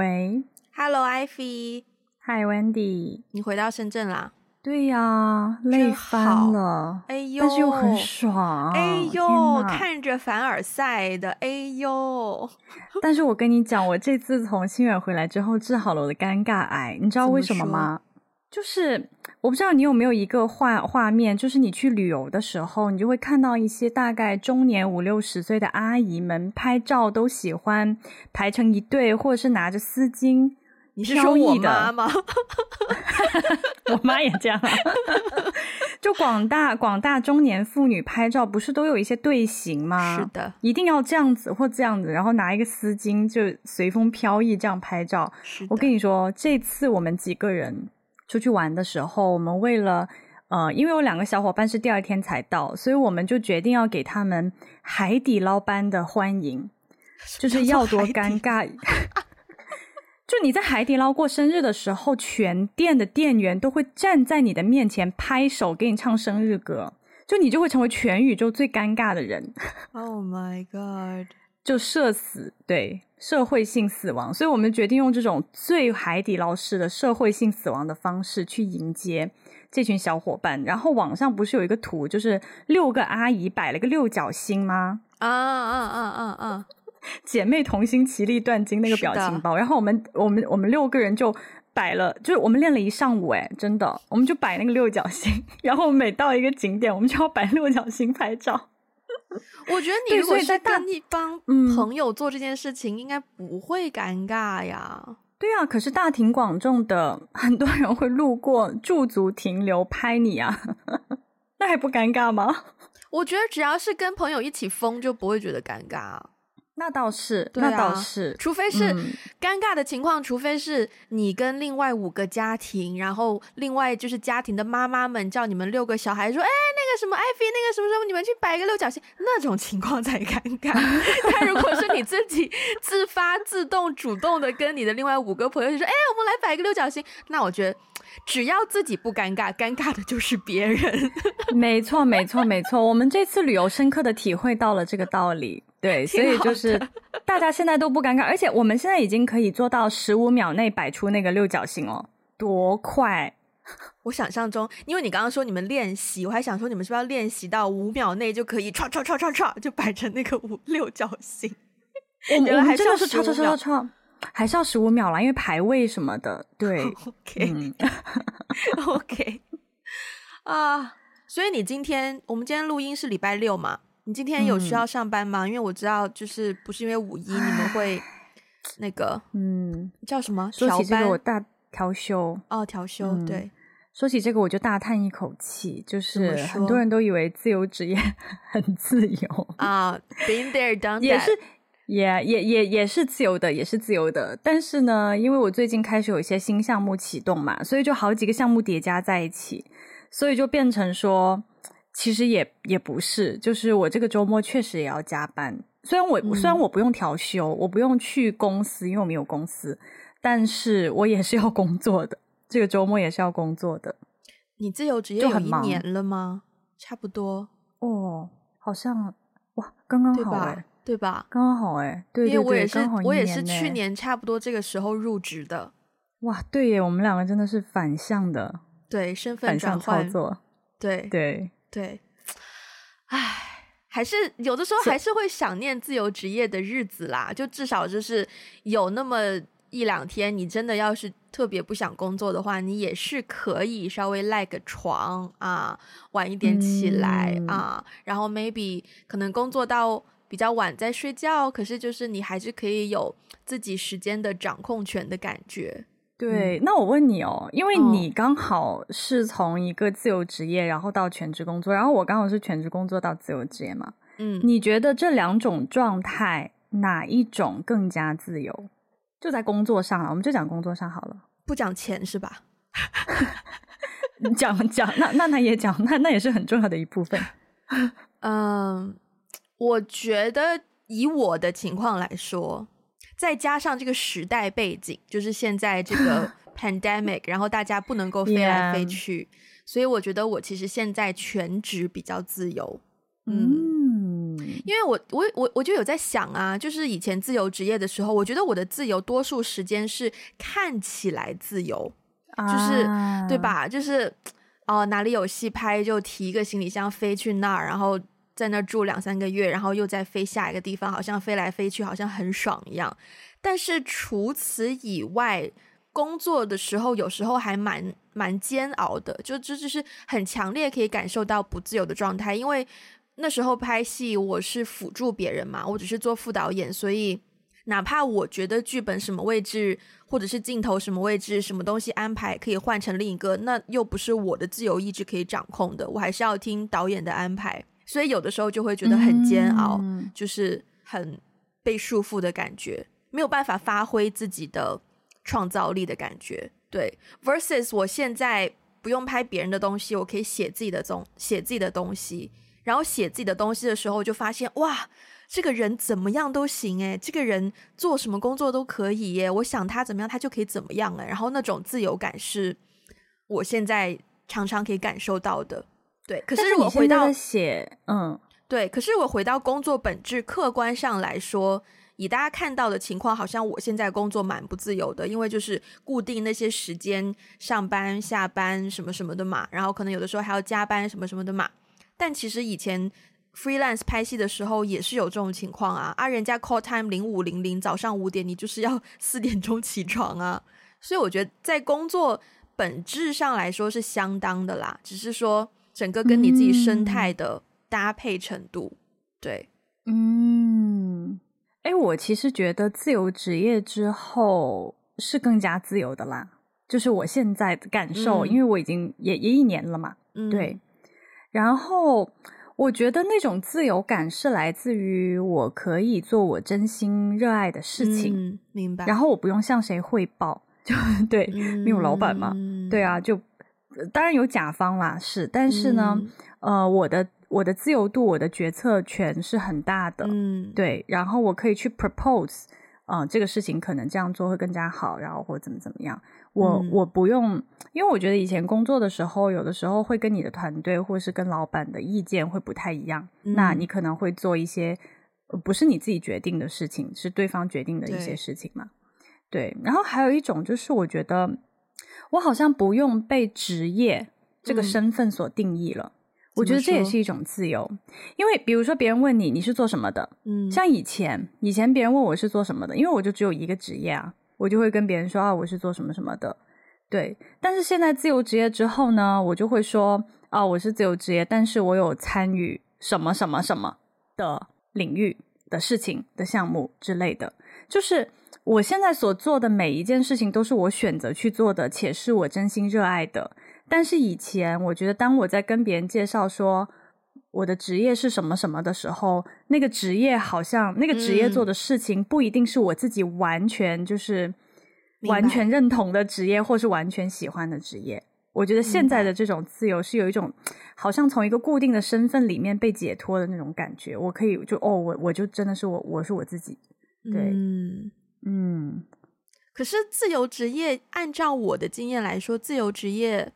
喂，Hello，Ivy。Hi，Wendy。你回到深圳啦？对呀，累翻了。哎呦，但是又很爽。哎呦，看着凡尔赛的，哎呦。但是我跟你讲，我这次从清远回来之后，治好了我的尴尬癌。你知道为什么吗？就是我不知道你有没有一个画画面，就是你去旅游的时候，你就会看到一些大概中年五六十岁的阿姨们拍照，都喜欢排成一队，或者是拿着丝巾。你是说我妈吗？我妈也这样啊。就广大广大中年妇女拍照，不是都有一些队形吗？是的，一定要这样子或这样子，然后拿一个丝巾就随风飘逸这样拍照。是。我跟你说，这次我们几个人。出去玩的时候，我们为了呃，因为有两个小伙伴是第二天才到，所以我们就决定要给他们海底捞般的欢迎，就是要多尴尬。就你在海底捞过生日的时候，全店的店员都会站在你的面前拍手给你唱生日歌，就你就会成为全宇宙最尴尬的人。Oh my god！就社死，对。社会性死亡，所以我们决定用这种最海底捞式的社会性死亡的方式去迎接这群小伙伴。然后网上不是有一个图，就是六个阿姨摆了个六角星吗？啊啊啊啊啊！姐妹同心，其利断金那个表情包。然后我们我们我们六个人就摆了，就是我们练了一上午，哎，真的，我们就摆那个六角星。然后每到一个景点，我们就要摆六角星拍照。我觉得你如果是跟一帮朋友做这件事情，应该不会尴尬呀。对啊，可是大庭广众的，很多人会路过驻足停留拍你啊，那还不尴尬吗？我觉得只要是跟朋友一起疯，就不会觉得尴尬。那倒是，那倒是，除非是尴尬的情况，嗯，除非是你跟另外五个家庭，然后另外就是家庭的妈妈们叫你们六个小孩说，哎，那个什么艾菲，那个什么什么，你们去摆一个六角星，那种情况才尴尬。但如果是你自己自发、自动、主动的跟你的另外五个朋友就说，哎，我们来摆一个六角星，那我觉得。只要自己不尴尬，尴尬的就是别人。没错，没错，没错。我们这次旅游深刻的体会到了这个道理。对，所以就是 大家现在都不尴尬，而且我们现在已经可以做到十五秒内摆出那个六角形哦，多快！我想象中，因为你刚刚说你们练习，我还想说你们是不是要练习到五秒内就可以唰唰唰唰唰就摆成那个五六角形？我们还是要唰唰唰唰唰。还是要十五秒啦，因为排位什么的。对，OK，OK. 啊，所以你今天，我们今天录音是礼拜六嘛？你今天有需要上班吗？嗯、因为我知道，就是不是因为五一你们会那个，嗯，叫什么？说起这个，我大调休哦，调休、嗯。对，说起这个，我就大叹一口气，就是很多人都以为自由职业 很自由啊、uh,，Been there, done that，也是。也、也也也是自由的，也是自由的。但是呢，因为我最近开始有一些新项目启动嘛，所以就好几个项目叠加在一起，所以就变成说，其实也也不是，就是我这个周末确实也要加班。虽然我、嗯、虽然我不用调休，我不用去公司，因为我没有公司，但是我也是要工作的。这个周末也是要工作的。你自由职业有一年了吗？差不多哦，好像哇，刚刚好哎。对吧？刚刚好哎，对对对，因为我也是，刚好我也是去年差不多这个时候入职的。哇，对耶，我们两个真的是反向的，对，身份转换操作，对对对。唉，还是有的时候还是会想念自由职业的日子啦，就至少就是有那么一两天，你真的要是特别不想工作的话，你也是可以稍微赖个床啊，晚一点起来、嗯、啊，然后 maybe 可能工作到。比较晚在睡觉，可是就是你还是可以有自己时间的掌控权的感觉。对，嗯、那我问你哦，因为你刚好是从一个自由职业，然后到全职工作，然后我刚好是全职工作到自由职业嘛。嗯，你觉得这两种状态哪一种更加自由？就在工作上啊，我们就讲工作上好了，不讲钱是吧？讲讲，那那那也讲，那那也是很重要的一部分。嗯。我觉得以我的情况来说，再加上这个时代背景，就是现在这个 pandemic，然后大家不能够飞来飞去.所以我觉得我其实现在全职比较自由。嗯，因为我我我我就有在想啊，就是以前自由职业的时候，我觉得我的自由多数时间是看起来自由，就是、啊、对吧？就是哦、呃，哪里有戏拍就提一个行李箱飞去那儿，然后在那住两三个月，然后又再飞下一个地方，好像飞来飞去，好像很爽一样。但是除此以外，工作的时候有时候还蛮蛮煎熬的，就就就是很强烈可以感受到不自由的状态。因为那时候拍戏，我是辅助别人嘛，我只是做副导演，所以哪怕我觉得剧本什么位置，或者是镜头什么位置，什么东西安排可以换成另一个，那又不是我的自由意志可以掌控的，我还是要听导演的安排。所以有的时候就会觉得很煎熬，嗯、就是很被束缚的感觉，没有办法发挥自己的。创造力的感觉，对，versus 我现在不用拍别人的东西，我可以写自己的东，写自己的东西，然后写自己的东西的时候，就发现哇，这个人怎么样都行诶，这个人做什么工作都可以耶，我想他怎么样，他就可以怎么样诶，然后那种自由感是我现在常常可以感受到的，对。可是我回到写，嗯，对，可是我回到工作本质，客观上来说。以大家看到的情况，好像我现在工作蛮不自由的，因为就是固定那些时间上班、下班什么什么的嘛，然后可能有的时候还要加班什么什么的嘛。但其实以前 freelance 拍戏的时候也是有这种情况啊，啊，人家 call time 零五零零早上五点，你就是要 四点钟起床啊。所以我觉得在工作本质上来说是相当的啦，只是说整个跟你自己生态的搭配程度，嗯、对，嗯。哎，我其实觉得自由职业之后是更加自由的啦，就是我现在的感受，嗯、因为我已经也也一年了嘛，嗯、对。然后我觉得那种自由感是来自于我可以做我真心热爱的事情，嗯、明白。然后我不用向谁汇报，就对，嗯、没有老板嘛，对啊，就当然有甲方啦，是，但是呢，嗯、呃，我的。我的自由度，我的决策权是很大的，嗯，对，然后我可以去 propose，啊、呃，这个事情可能这样做会更加好，然后或怎么怎么样，我、嗯、我不用，因为我觉得以前工作的时候，有的时候会跟你的团队或是跟老板的意见会不太一样，嗯、那你可能会做一些不是你自己决定的事情，是对方决定的一些事情嘛，对，对，然后还有一种就是我觉得我好像不用被职业这个身份所定义了。嗯我觉得这也是一种自由，因为比如说别人问你你是做什么的，嗯，像以前以前别人问我是做什么的，因为我就只有一个职业啊，我就会跟别人说啊我是做什么什么的，对。但是现在自由职业之后呢，我就会说啊我是自由职业，但是我有参与什么什么什么的领域的事情的项目之类的，就是我现在所做的每一件事情都是我选择去做的，且是我真心热爱的。但是以前，我觉得当我在跟别人介绍说我的职业是什么什么的时候，那个职业好像那个职业做的事情不一定是我自己完全就是完全认同的职业，或是完全喜欢的职业。我觉得现在的这种自由是有一种好像从一个固定的身份里面被解脱的那种感觉。我可以就哦，我我就真的是我，我是我自己。对，嗯嗯。可是自由职业，按照我的经验来说，自由职业。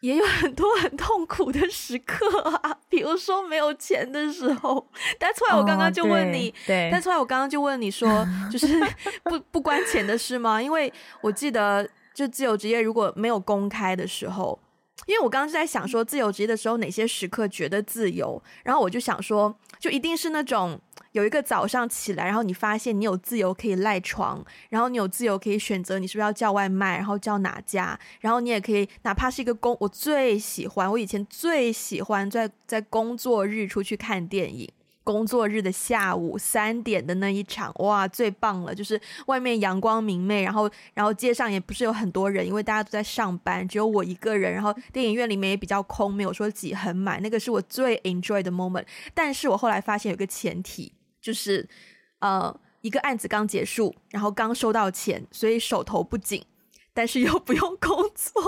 也有很多很痛苦的时刻啊，比如说没有钱的时候。但出来我刚刚就问你，哦、对，但出来我刚刚就问你说，就是不不关钱的事吗？因为我记得，就自由职业如果没有公开的时候，因为我刚刚是在想说，自由职业的时候哪些时刻觉得自由，然后我就想说，就一定是那种。有一个早上起来，然后你发现你有自由可以赖床，然后你有自由可以选择你是不是要叫外卖，然后叫哪家，然后你也可以哪怕是一个工，我最喜欢，我以前最喜欢在在工作日出去看电影，工作日的下午三点的那一场，哇，最棒了，就是外面阳光明媚，然后然后街上也不是有很多人，因为大家都在上班，只有我一个人，然后电影院里面也比较空，没有说挤很满，那个是我最 enjoy 的 moment。但是我后来发现有个前提。就是，呃，一个案子刚结束，然后刚收到钱，所以手头不紧，但是又不用工作，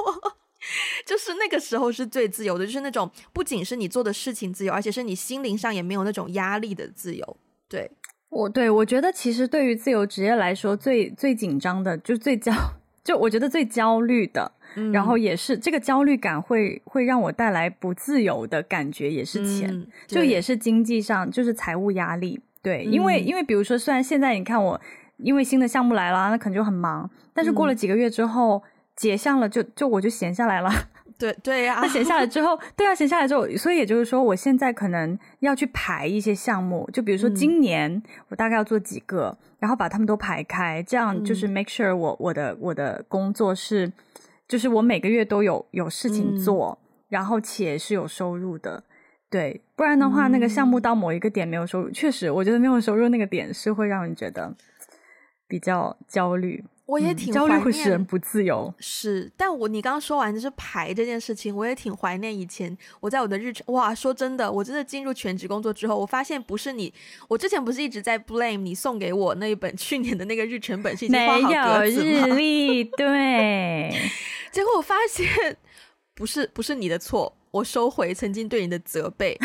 就是那个时候是最自由的，就是那种不仅是你做的事情自由，而且是你心灵上也没有那种压力的自由。对，我对我觉得其实对于自由职业来说，最最紧张的，就最焦就我觉得最焦虑的，嗯、然后也是这个焦虑感会会让我带来不自由的感觉，也是钱，嗯、就也是经济上就是财务压力。对，因为、嗯、因为比如说，虽然现在你看我因为新的项目来了，那可能就很忙，但是过了几个月之后、嗯、结项了就，就就我就闲下来了。对对呀，那闲下来之后，对啊，闲下来之后，所以也就是说，我现在可能要去排一些项目，就比如说今年我大概要做几个，嗯、然后把他们都排开，这样就是 make sure 我我的我的工作是，就是我每个月都有有事情做，嗯、然后且是有收入的，对，不然的话，那个项目到某一个点没有收入，嗯、确实，我觉得没有收入那个点是会让人觉得比较焦虑。我也挺、嗯、焦虑会使人不自由，是。但我你刚刚说完就是排这件事情，我也挺怀念以前我在我的日程。哇，说真的，我真的进入全职工作之后，我发现不是你，我之前不是一直在 blame 你送给我那一本 去年的那个日程本是已经画好格子吗？没有日历，对。结果我发现 不是不是你的错，我收回曾经对你的责备。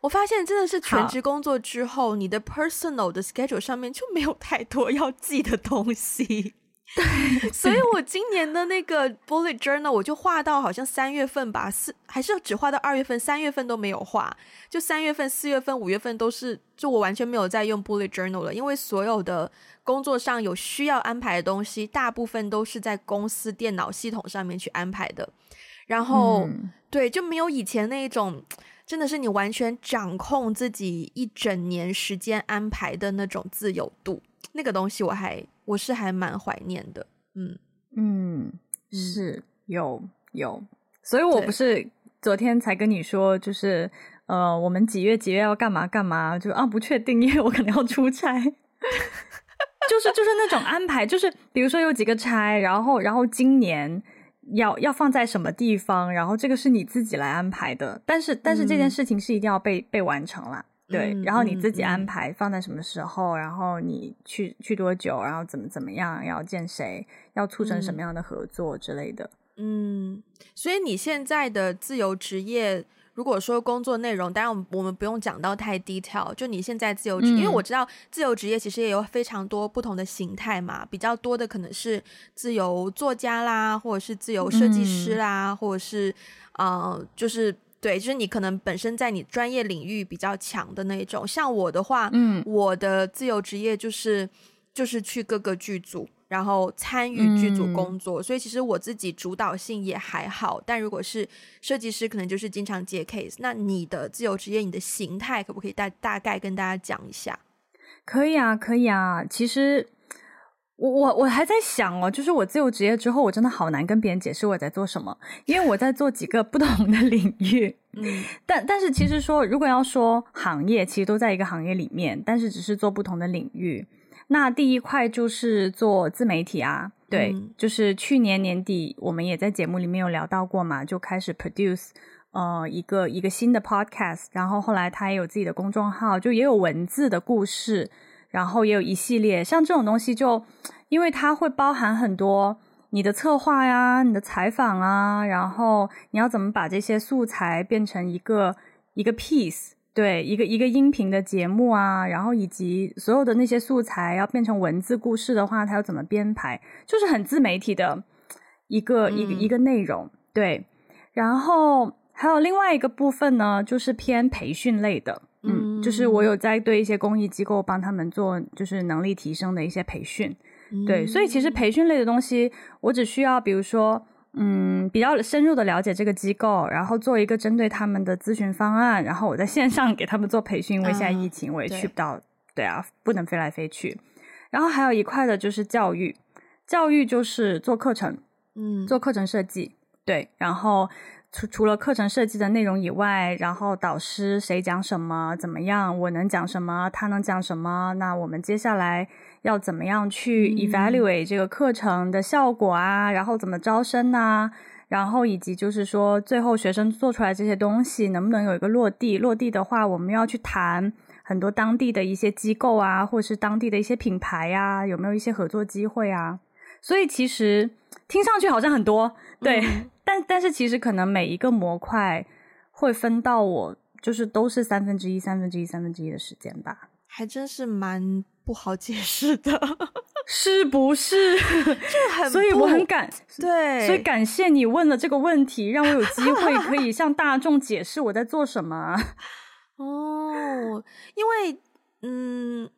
我发现真的是全职工作之后，你的 personal 的 schedule 上面就没有太多要记的东西。对，所以我今年的那个 bullet journal 我就画到好像三月份吧，四还是只画到二月份，三月份都没有画。就三月份、四月份、五月份都是，就我完全没有在用 bullet journal 了，因为所有的工作上有需要安排的东西，大部分都是在公司电脑系统上面去安排的。然后，嗯、对，就没有以前那一种，真的是你完全掌控自己一整年时间安排的那种自由度。那个东西我还我是还蛮怀念的，嗯。嗯，是有有，所以我不是昨天才跟你说，就是呃，我们几月几月要干嘛干嘛，就啊不确定，因为我可能要出差，就是就是那种安排，就是比如说有几个差，然后然后今年要要放在什么地方，然后这个是你自己来安排的，但是但是这件事情是一定要被、嗯、被完成了。对，然后你自己安排放在什么时候，嗯、然后你去去多久，然后怎么怎么样，要见谁，要促成什么样的合作之类的。嗯，所以你现在的自由职业，如果说工作内容，当然我们不用讲到太 detail，就你现在自由职因为我知道自由职业其实也有非常多不同的形态嘛，比较多的可能是自由作家啦，或者是自由设计师啦，嗯、或者是呃，就是。对，就是你可能本身在你专业领域比较强的那种，像我的话，嗯，我的自由职业就是就是去各个剧组，然后参与剧组工作，嗯、所以其实我自己主导性也还好。但如果是设计师，可能就是经常接 case。那你的自由职业，你的形态可不可以大大概跟大家讲一下？可以啊，可以啊，其实。我我我还在想哦，就是我自由职业之后，我真的好难跟别人解释我在做什么，因为我在做几个不同的 领域。嗯，但但是其实说，如果要说行业，其实都在一个行业里面，但是只是做不同的领域。那第一块就是做自媒体啊，对，嗯、就是去年年底我们也在节目里面有聊到过嘛，就开始 produce 呃一个一个新的 podcast，然后后来他也有自己的公众号，就也有文字的故事。然后也有一系列像这种东西就，就因为它会包含很多你的策划呀、你的采访啊，然后你要怎么把这些素材变成一个一个 piece，对，一个一个音频的节目啊，然后以及所有的那些素材要变成文字故事的话，它要怎么编排，就是很自媒体的一个、嗯、一个一个内容，对。然后还有另外一个部分呢，就是偏培训类的。嗯，就是我有在对一些公益机构帮他们做，就是能力提升的一些培训，嗯、对，所以其实培训类的东西，我只需要比如说，嗯，比较深入的了解这个机构，然后做一个针对他们的咨询方案，然后我在线上给他们做培训，因为现在疫情我也去不到，对，对啊，不能飞来飞去。然后还有一块的就是教育，教育就是做课程，嗯，做课程设计，对，然后。除除了课程设计的内容以外，然后导师谁讲什么怎么样，我能讲什么，他能讲什么，那我们接下来要怎么样去 evaluate 这个课程的效果啊？嗯、然后怎么招生啊？然后以及就是说，最后学生做出来这些东西能不能有一个落地？落地的话，我们要去谈很多当地的一些机构啊，或者是当地的一些品牌呀、啊，有没有一些合作机会啊？所以其实听上去好像很多，对。嗯 但但是其实可能每一个模块会分到我就是都是三分之一三分之一三分之一的时间吧，还真是蛮不好解释的。是不是？就很，所以我很感对，所以感谢你问了这个问题，让我有机会可以向大众解释我在做什么。哦，因为嗯。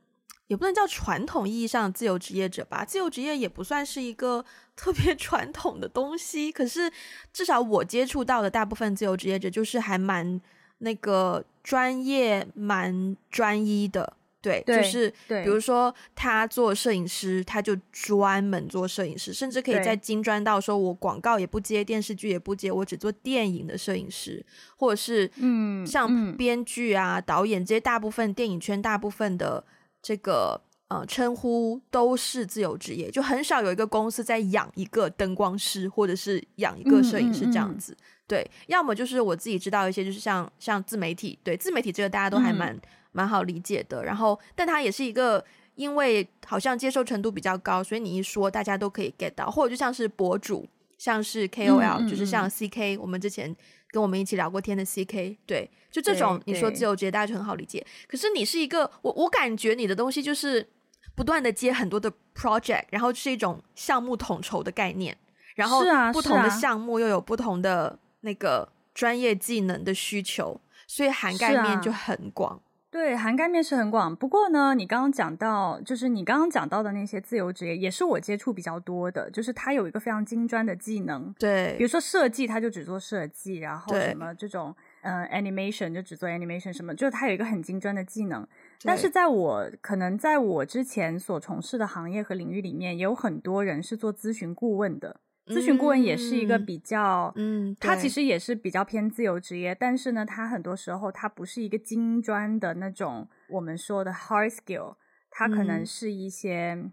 也不能叫传统意义上的自由职业者吧，自由职业也不算是一个特别传统的东西。可是至少我接触到的大部分自由职业者，就是还蛮那个专业、蛮专一的。对，对就是比如说他做摄影师，他就专门做摄影师，甚至可以在精专到说我广告也不接，电视剧也不接，我只做电影的摄影师，或者是嗯，像编剧啊、嗯、导演这些大部分电影圈大部分的。这个呃称呼都是自由职业，就很少有一个公司在养一个灯光师或者是养一个摄影师这样子。嗯嗯嗯、对，要么就是我自己知道一些，就是像像自媒体，对自媒体这个大家都还蛮、嗯、蛮好理解的。然后，但它也是一个，因为好像接受程度比较高，所以你一说大家都可以 get 到，或者就像是博主，像是 KOL，、就是像 CK，我们之前。跟我们一起聊过天的 CK，对，就这种你说自由职业，大家就很好理解。可是你是一个，我我感觉你的东西就是不断的接很多的 project，然后是一种项目统筹的概念，然后不同的项目又有不同的那个专业技能的需求，所以涵盖面就很广。对，涵盖面是很广。不过呢，你刚刚讲到，就是你刚刚讲到的那些自由职业，也是我接触比较多的。就是他有一个非常精专的技能，对，比如说设计，他就只做设计，然后什么这种，嗯、呃、，animation 就只做 animation，什么，就是他有一个很精专的技能。但是在我可能在我之前所从事的行业和领域里面，也有很多人是做咨询顾问的。咨询顾问也是一个比较，嗯，他其实也是比较偏自由职业，但是呢，他很多时候他不是一个金砖的那种我们说的 hard skill，他可能是一些，嗯、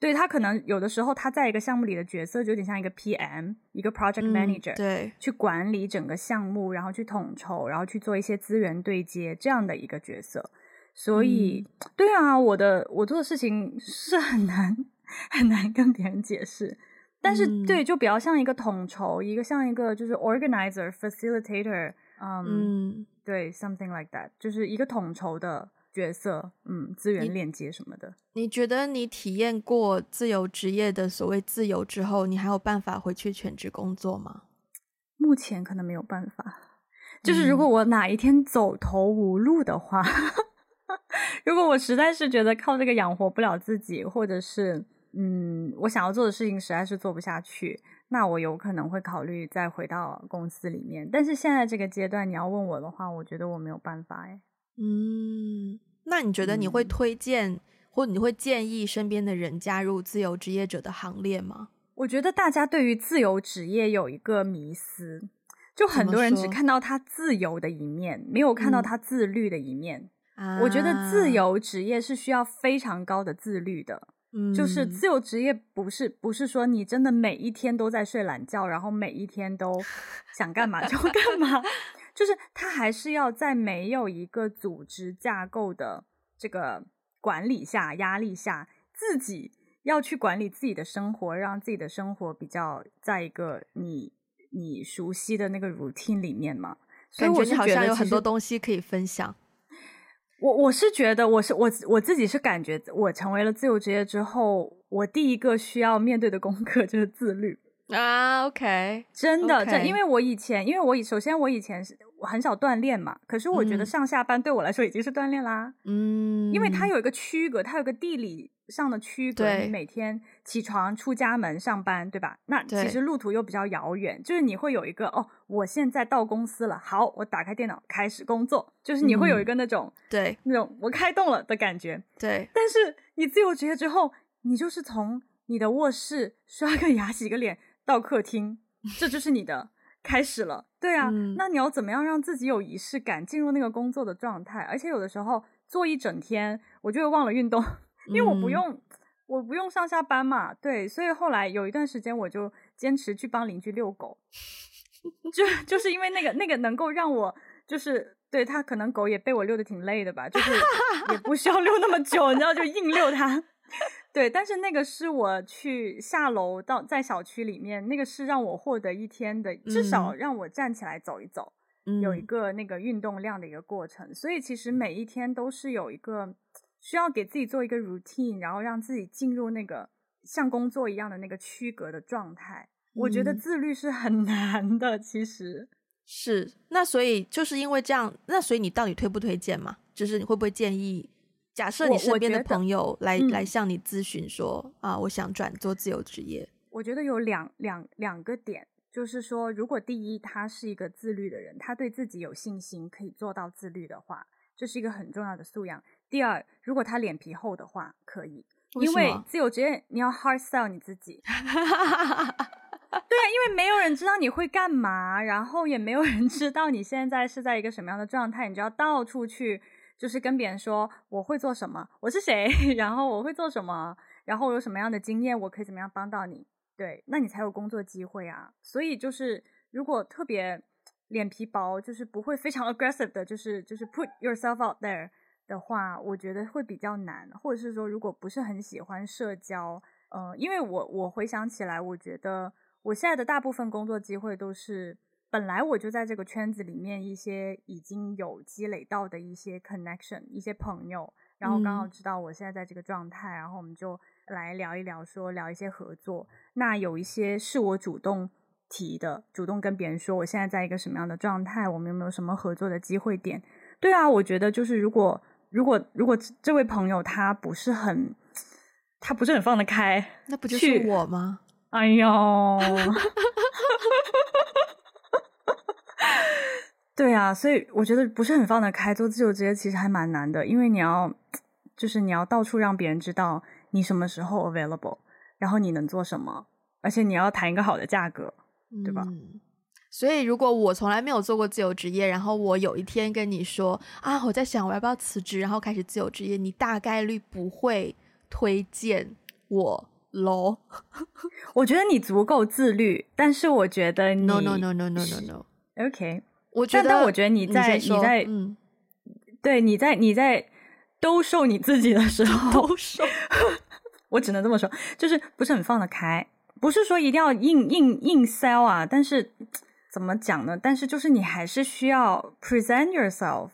对，他可能有的时候他在一个项目里的角色就有点像一个 PM，一个 project manager，、嗯、对，去管理整个项目，然后去统筹，然后去做一些资源对接这样的一个角色。所以，嗯、对啊，我的我做的事情是很难 很难跟别人解释。但是，对，就比较像一个统筹，一个像一个就是 organizer、facilitator，嗯，嗯对，something like that，就是一个统筹的角色，嗯，资源链接什么的。你，你觉得你体验过自由职业的所谓自由之后，你还有办法回去全职工作吗？目前可能没有办法。就是如果我哪一天走投无路的话，嗯、如果我实在是觉得靠这个养活不了自己，或者是。嗯，我想要做的事情实在是做不下去，那我有可能会考虑再回到公司里面。但是现在这个阶段，你要问我的话，我觉得我没有办法哎。嗯，那你觉得你会推荐，嗯、或你会建议身边的人加入自由职业者的行列吗？我觉得大家对于自由职业有一个迷思，就很多人只看到他自由的一面，没有看到他自律的一面。嗯、我觉得自由职业是需要非常高的自律的。就是自由职业，不是不是说你真的每一天都在睡懒觉，然后每一天都 想干嘛就干嘛，就是他还是要在没有一个组织架构的这个管理下、压力下，自己要去管理自己的生活，让自己的生活比较在一个你你熟悉的那个 routine 里面嘛。所以我觉得好像有很多东西可以分享。我我是觉得，我是我我自己是感觉，我成为了自由职业之后，我第一个需要面对的功课 就是自律啊。OK，真的，这.因为我以前，因为我以首先我以前是我很少锻炼嘛，可是我觉得上下班对我来说已经是锻炼啦。嗯，因为它有一个区隔，它有个地理。上的区隔，你每天起床出家门上班，对吧？那其实路途又比较遥远，就是你会有一个哦，我现在到公司了，好，我打开电脑开始工作，就是你会有一个那种对那种我开动了的感觉。对，但是你自由职业之后，你就是从你的卧室刷个牙洗个脸到客厅，这就是你的开始了。对啊，嗯、那你要怎么样让自己有仪式感，进入那个工作的状态？而且有的时候做一整天，我就会忘了运动。因为我不用，嗯、我不用上下班嘛，对，所以后来有一段时间我就坚持去帮邻居遛狗，就就是因为那个那个能够让我就是对他可能狗也被我遛的挺累的吧，就是也不需要遛那么久，你知道就硬遛它，对，但是那个是我去下楼到在小区里面，那个是让我获得一天的，至少让我站起来走一走，嗯、有一个那个运动量的一个过程，所以其实每一天都是有一个。需要给自己做一个 routine，然后让自己进入那个像工作一样的那个区隔的状态。嗯、我觉得自律是很 难的，其实是。那所以就是因为这样，那所以你到底推不推荐嘛？就是你会不会建议？假设你身边的朋友来来向你咨询说、嗯、啊，我想转做自由职业。我觉得有两两两个点，就是说，如果第一他是一个自律的人，他对自己有信心，可以做到自律的话，这是一个很重要的素养。第二，如果他脸皮厚的话，可以，为因为自由职业你要 hard sell 你自己。对啊，因为没有人知道你会干嘛，然后也没有人知道你现在是在一个什么样的状态，你就要到处去。就是跟别人说我会做什么，我是谁，然后我会做什么，然后我有什么样的经验，我可以怎么样帮到你？对，那你才有工作机会啊。所以就是如果特别脸皮薄，就是不会非常 aggressive 的，就是就是 put yourself out there 的话，我觉得会比较难。或者是说，如果不是很喜欢社交，呃，因为我我回想起来，我觉得我现在的大部分工作机会都是。本来我就在这个圈子里面，一些已经有积累到的一些 connection，一些朋友，然后刚好知道我现在在这个状态，嗯、然后我们就来聊一聊说，说聊一些合作。那有一些是我主动提的，主动跟别人说我现在在一个什么样的状态，我们有没有什么合作的机会点？对啊，我觉得就是如果如果如果这位朋友他不是很，他不是很放得开，那不就是我吗？哎呦。对啊，所以我觉得不是很放得开，做自由职业其实还蛮难的，因为你要，就是你要到处让别人知道你什么时候 available，然后你能做什么，而且你要谈一个好的价格，对吧？嗯，所以如果我从来没有做过自由职业，然后我有一天跟你说啊，我在想我要不要辞职，然后开始自由职业，你大概率不会推荐我喽。我觉得你足够自律，但是我觉得你 no no no no no no no，OK。我觉得，但我觉得你在你，你在，嗯，对，你在你在兜售你自己的时候，兜售，我只能这么说，就是不是很放得开，不是说一定要硬硬硬 sell 啊，但是怎么讲呢？但是就是你还是需要 present yourself。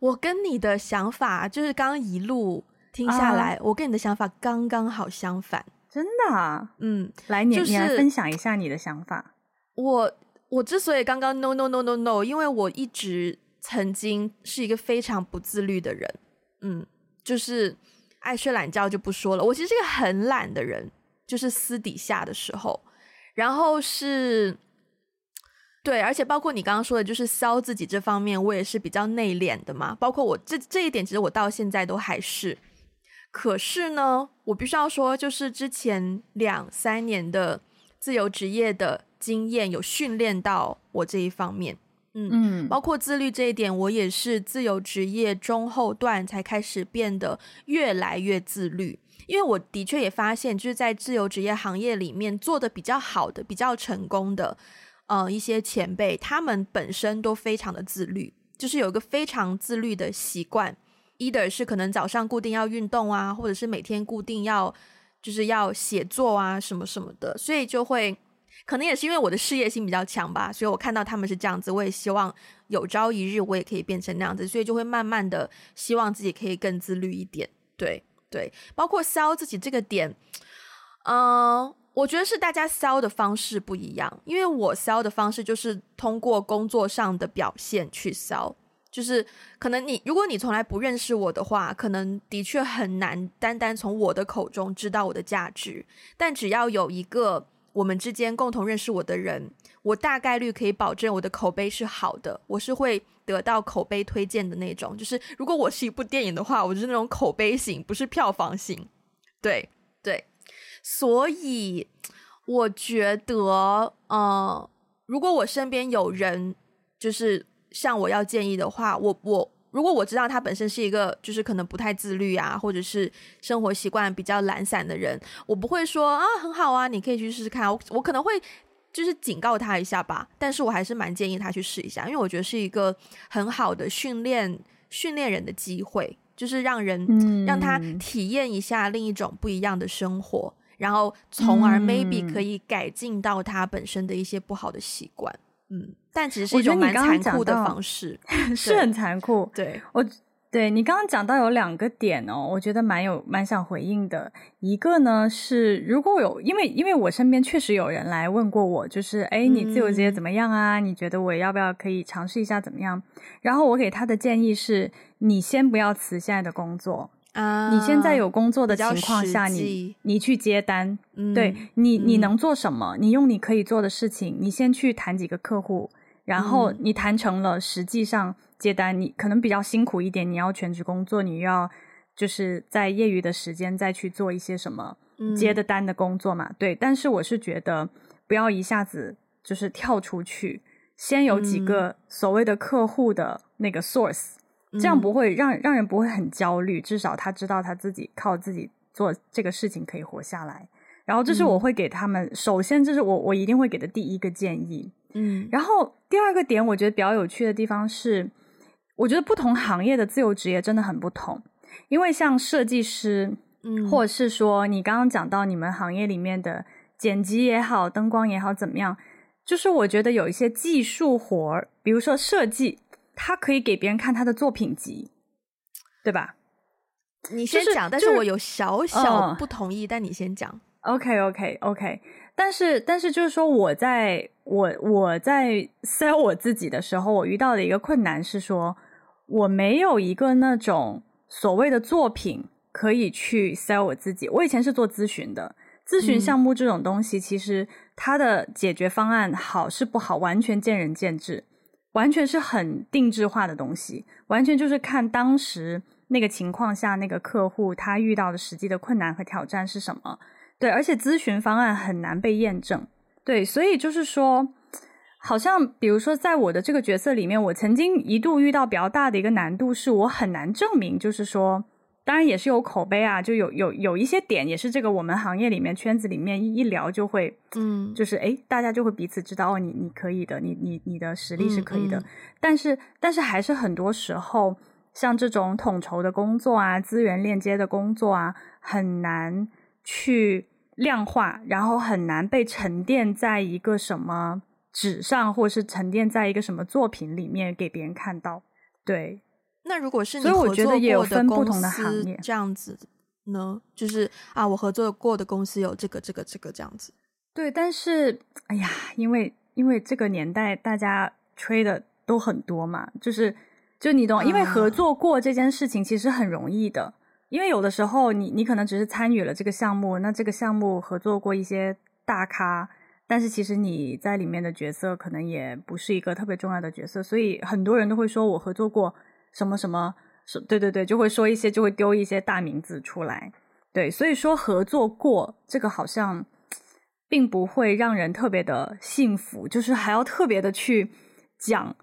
我跟你的想法就是刚刚一路听下来，uh, 我跟你的想法刚刚好相反，真的啊？嗯，来，你、就是、你来分享一下你的想法，我。我之所以刚刚 no no no no no，因为我一直曾经是一个非常不自律的人，嗯，就是爱睡懒觉就不说了。我其实是一个很懒的人，就是私底下的时候，然后是，对，而且包括你刚刚说的，就是骚自己这方面，我也是比较内敛的嘛。包括我这这一点，其实我到现在都还是。可是呢，我必须要说，就是之前两三年的自由职业的。经验有训练到我这一方面，嗯嗯，包括自律这一点，我也是自由职业中后段才开始变得越来越自律。因为我的确也发现，就是在自由职业行业里面做的比较好的、比较成功的，呃，一些前辈，他们本身都非常的自律，就是有一个非常自律的习惯，either 是可能早上固定要运动啊，或者是每天固定要就是要写作啊，什么什么的，所以就会。可能也是因为我的事业心比较强吧，所以我看到他们是这样子，我也希望有朝一日我也可以变成那样子，所以就会慢慢的希望自己可以更自律一点。对对，包括消自己这个点，嗯、我觉得是大家 sell 的方式不一样，因为我 sell 的方式就是通过工作上的表现去 sell，就是可能你如果你从来不认识我的话，可能的确很难单单从我的口中知道我的价值，但只要有一个。我们之间共同认识我的人，我大概率可以保证我的口碑是好的，我是会得到口碑推荐的那种。就是如果我是一部电影的话，我就是那种口碑型，不是票房型。对，所以我觉得，呃，如果我身边有人就是向我要建议的话，我我。如果我知道他本身是一个就是可能不太自律啊，或者是生活习惯比较懒散的人，我不会说啊很好啊，你可以去试试看。我我可能会就是警告他一下吧，但是我还是蛮建议他去试一下，因为我觉得是一个很好的训练训练人的机会，就是让人、嗯、让他体验一下另一种不一样的生活，然后从而 maybe 可以改进到他本身的一些不好的习惯。嗯，但其实是一种蛮残酷的方式，是很残酷。对，我对，你刚刚讲到有两个点哦，我觉得蛮有蛮想回应的。一个呢是，如果有因为因为我身边确实有人来问过我，就是哎，你自由职业怎么样啊？嗯、你觉得我要不要可以尝试一下怎么样？然后我给他的建议是，你先不要辞现在的工作啊，你现在有工作的情况下，你你去接单，嗯、对你你能做什么？你用你可以做的事情，你先去谈几个客户，然后你谈成了，实际上。接单你可能比较辛苦一点，你要全职工作，你要就是在业余的时间再去做一些什么接的单的工作嘛。嗯、对，但是我是觉得不要一下子就是跳出去，先有几个所谓的客户的那个 source，、嗯、这样不会让让人不会很焦虑，至少他知道他自己靠自己做这个事情可以活下来。然后这是我会给他们，嗯、首先这是我我一定会给的第一个建议。嗯，然后第二个点我觉得比较有趣的地方是。我觉得不同行业的自由职业真的很不同，因为像设计师，嗯，或者是说你刚刚讲到你们行业里面的剪辑也好、灯光也好，怎么样？就是我觉得有一些技术活儿，比如说设计，他可以给别人看他的作品集，对吧？你先讲，就是、但是我有小小不同意，嗯、但你先讲。OK，OK，OK。Okay, okay, okay. 但是，但是就是说，我在我我在 sell 我自己的时候，我遇到的一个困难是说，我没有一个那种所谓的作品可以去 sell 我自己。我以前是做咨询的，咨询项目这种东西，其实它的解决方案好是不好，完全见仁见智，完全是很定制化的东西，完全就是看当时那个情况下那个客户他遇到的实际的困难和挑战是什么。对，而且咨询方案很难被验证。对，所以就是说，好像比如说，在我的这个角色里面，我曾经一度遇到比较大的一个难度，是我很难证明，就是说，当然也是有口碑啊，就有有有一些点，也是这个我们行业里面圈子里面一一聊就会，嗯，就是哎，大家就会彼此知道哦，你你可以的，你你你的实力是可以的。嗯嗯。但是但是还是很多时候，像这种统筹的工作啊，资源链接的工作啊，很难去。量化，然后很难被沉淀在一个什么纸上，或是沉淀在一个什么作品里面给别人看到。对，那如果是你合作过的公司这样子呢？就是啊，我合作过的公司有这个、这个、这个这样子。对，但是哎呀，因为因为这个年代大家吹的都很多嘛，就是就你懂，因为合作过这件事情其实很容易的。因为有的时候你，你你可能只是参与了这个项目，那这个项目合作过一些大咖，但是其实你在里面的角色可能也不是一个特别重要的角色，所以很多人都会说我合作过什么什么，对对对，就会说一些，就会丢一些大名字出来，对，所以说合作过这个好像并不会让人特别的幸福，就是还要特别的去讲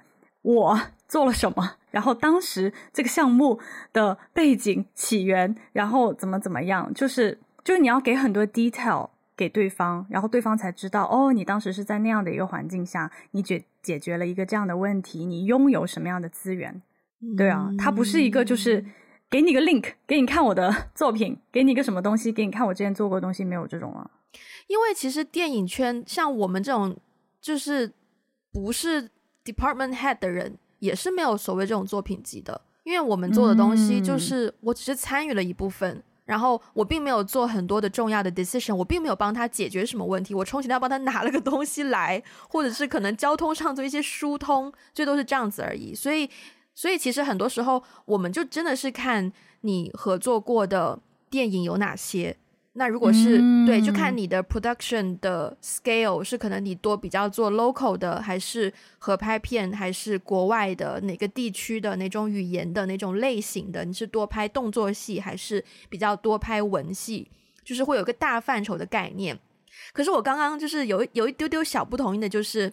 我做了什么。然后当时这个项目的背景起源，然后怎么怎么样，就是就是你要给很多 detail 给对方，然后对方才知道哦，你当时是在那样的一个环境下，你解解决了一个这样的问题，你拥有什么样的资源？对啊，它不是一个就是给你个 link，给你看我的 作品，给你一个什么东西，给你看我之前做过的东西，没有这种啊。因为其实电影圈像我们这种就是不是 department head 的人。也是没有所谓这种作品集的，因为我们做的东西就是我只是参与了一部分，嗯、然后我并没有做很多的重要的 decision，我并没有帮他解决什么问题，我充其量帮他拿了个东西来，或者是可能交通上做一些疏通，这都是这样子而已。所以，所以其实很多时候我们就真的是看你合作过的电影有哪些。那如果是、嗯、对，就看你的 production 的 scale 是可能你多比较做 local 的，还是合拍片，还是国外的哪个地区的那种语言的那种类型的？你是多拍动作戏，还是比较多拍文戏？就是会有个大范畴的概念。可是我刚刚就是有有一丢丢小不同意的，就是，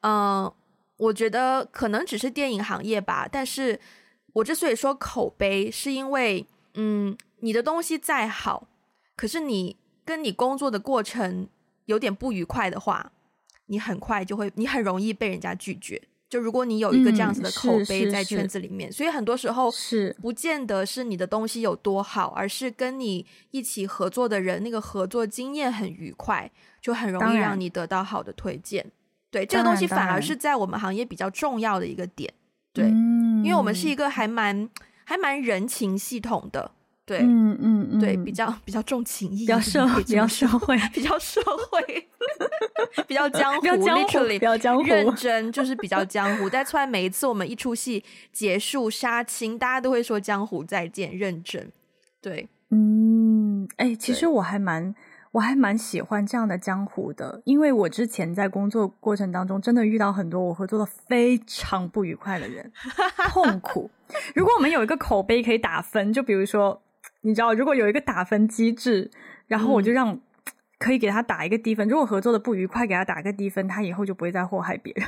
嗯、呃，我觉得可能只是电影行业吧。但是我之所以说口碑，是因为，嗯，你的东西再好。可是你跟你工作的过程有点不愉快的话，你很快就会，你很容易被人家拒绝。就如果你有一个这样子的口碑在圈子里面，嗯、所以很多时候是不见得是你的东西有多好，而是跟你一起合作的人那个合作经验很愉快，就很容易让你得到好的推荐。对，这个东西反而是在我们行业比较重要的一个点。对，嗯、因为我们是一个还蛮。还蛮人情系统的。对，嗯嗯嗯，对，比较比较重情义，比较社会，比较社会，比较社会，比较江湖，比较江湖，比较江湖，认真就是比较江湖。但出来每一次我们一出戏结束杀青，大家都会说江湖再见，认真。对，嗯，哎、欸，其实我还蛮我还蛮喜欢这样的江湖的，因为我之前在工作过程当中，真的遇到很多我合作的非常不愉快的人，痛 苦。如果我们有一个口碑可以打分，就比如说。你知道，如果有一个打分机制，然后我就让、嗯、可以给他打一个低分。如果合作的不愉快，给他打一个低分，他以后就不会再祸害别人。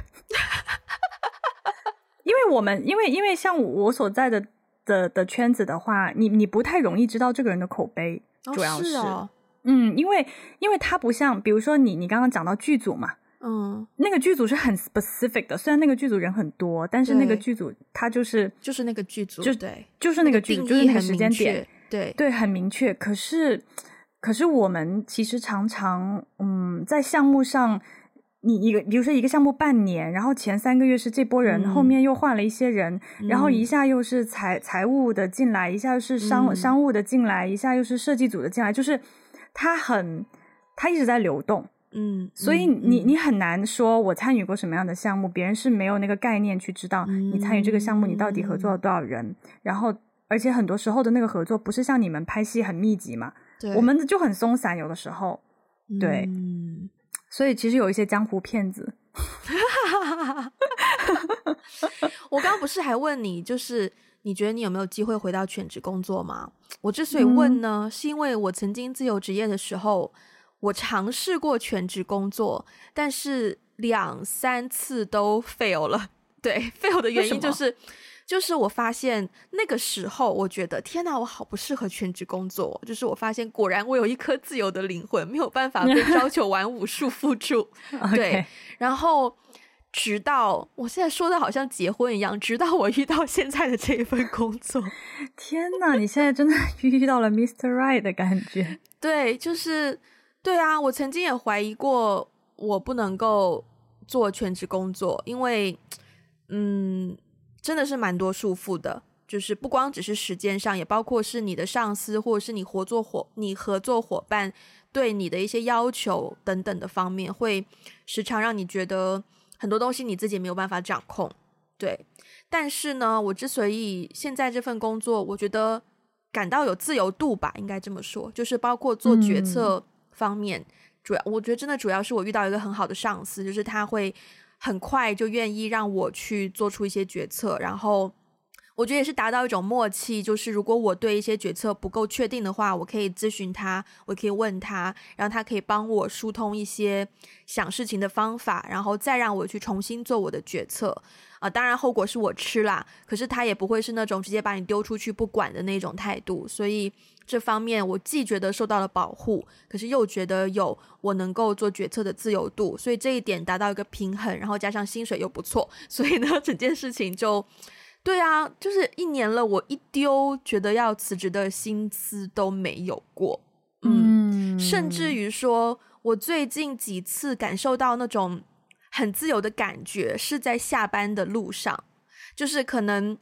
因为我们，因为因为像我所在的的的圈子的话，你你不太容易知道这个人的口碑，主要是，是哦、嗯，因为因为他不像，比如说你你刚刚讲到剧组嘛，嗯，那个剧组是很 specific 的，虽然那个剧组人很多，但是那个剧组他就是就是那个剧组，就对，就是那个剧组，就是那个时间点。对对，很明确。可是，可是我们其实常常，嗯，在项目上，你一个，比如说一个项目半年，然后前三个月是这波人，嗯、后面又换了一些人，嗯、然后一下又是财财务的进来，一下又是商、嗯、商务的进来，一下又是设计组的进来，就是它很，它一直在流动。嗯，所以你你很难说我参与过什么样的项目，别人是没有那个概念去知道你参与这个项目，你到底合作了多少人，嗯、然后。而且很多时候的那个合作不是像你们拍戏很密集嘛？对，我们就很松散，有的时候，对，嗯，所以其实有一些江湖骗子。我刚刚不是还问你，就是你觉得你有没有机会回到全职工作吗？我之所以问呢，嗯，是因为我曾经自由职业的时候，我尝试过全职工作，但是两三次都 fail 了。对，fail 的原因就是。就是我发现那个时候，我觉得天哪，我好不适合全职工作。就是我发现，果然我有一颗自由的灵魂，没有办法被 朝九晚五束缚住。对然后直到我现在说的好像结婚一样，直到我遇到现在的这一份工作。天呐，你现在真的 遇到了 Mr. Right 的感觉。对，就是对啊，我曾经也怀疑过我不能够做全职工作，因为嗯。真的是蛮多束缚的，就是不光只是时间上，也包括是你的上司或者是你合作伙、你合作伙伴对你的一些要求等等的方面，会时常让你觉得很多东西你自己没有办法掌控。对，但是呢，我之所以现在这份工作，我觉得感到有自由度吧，应该这么说，就是包括做决策方面，嗯、主要我觉得真的主要是我遇到一个很好的上司，就是他会。很快就愿意让我去做出一些决策，然后我觉得也是达到一种默契，就是如果我对一些决策不够确定的话，我可以咨询他，我可以问他，然后他可以帮我疏通一些想事情的方法，然后再让我去重新做我的决策啊。当然后果是我吃啦，可是他也不会是那种直接把你丢出去不管的那种态度，所以。这方面我既觉得受到了保护，可是又觉得有我能够做决策的自由度，所以这一点达到一个平衡，然后加上薪水又不错，所以呢，整件事情就，对啊，就是一年了，我一丢觉得要辞职的心思都没有过，嗯，嗯，甚至于说我最近几次感受到那种很自由的感觉，是在下班的路上，就是可能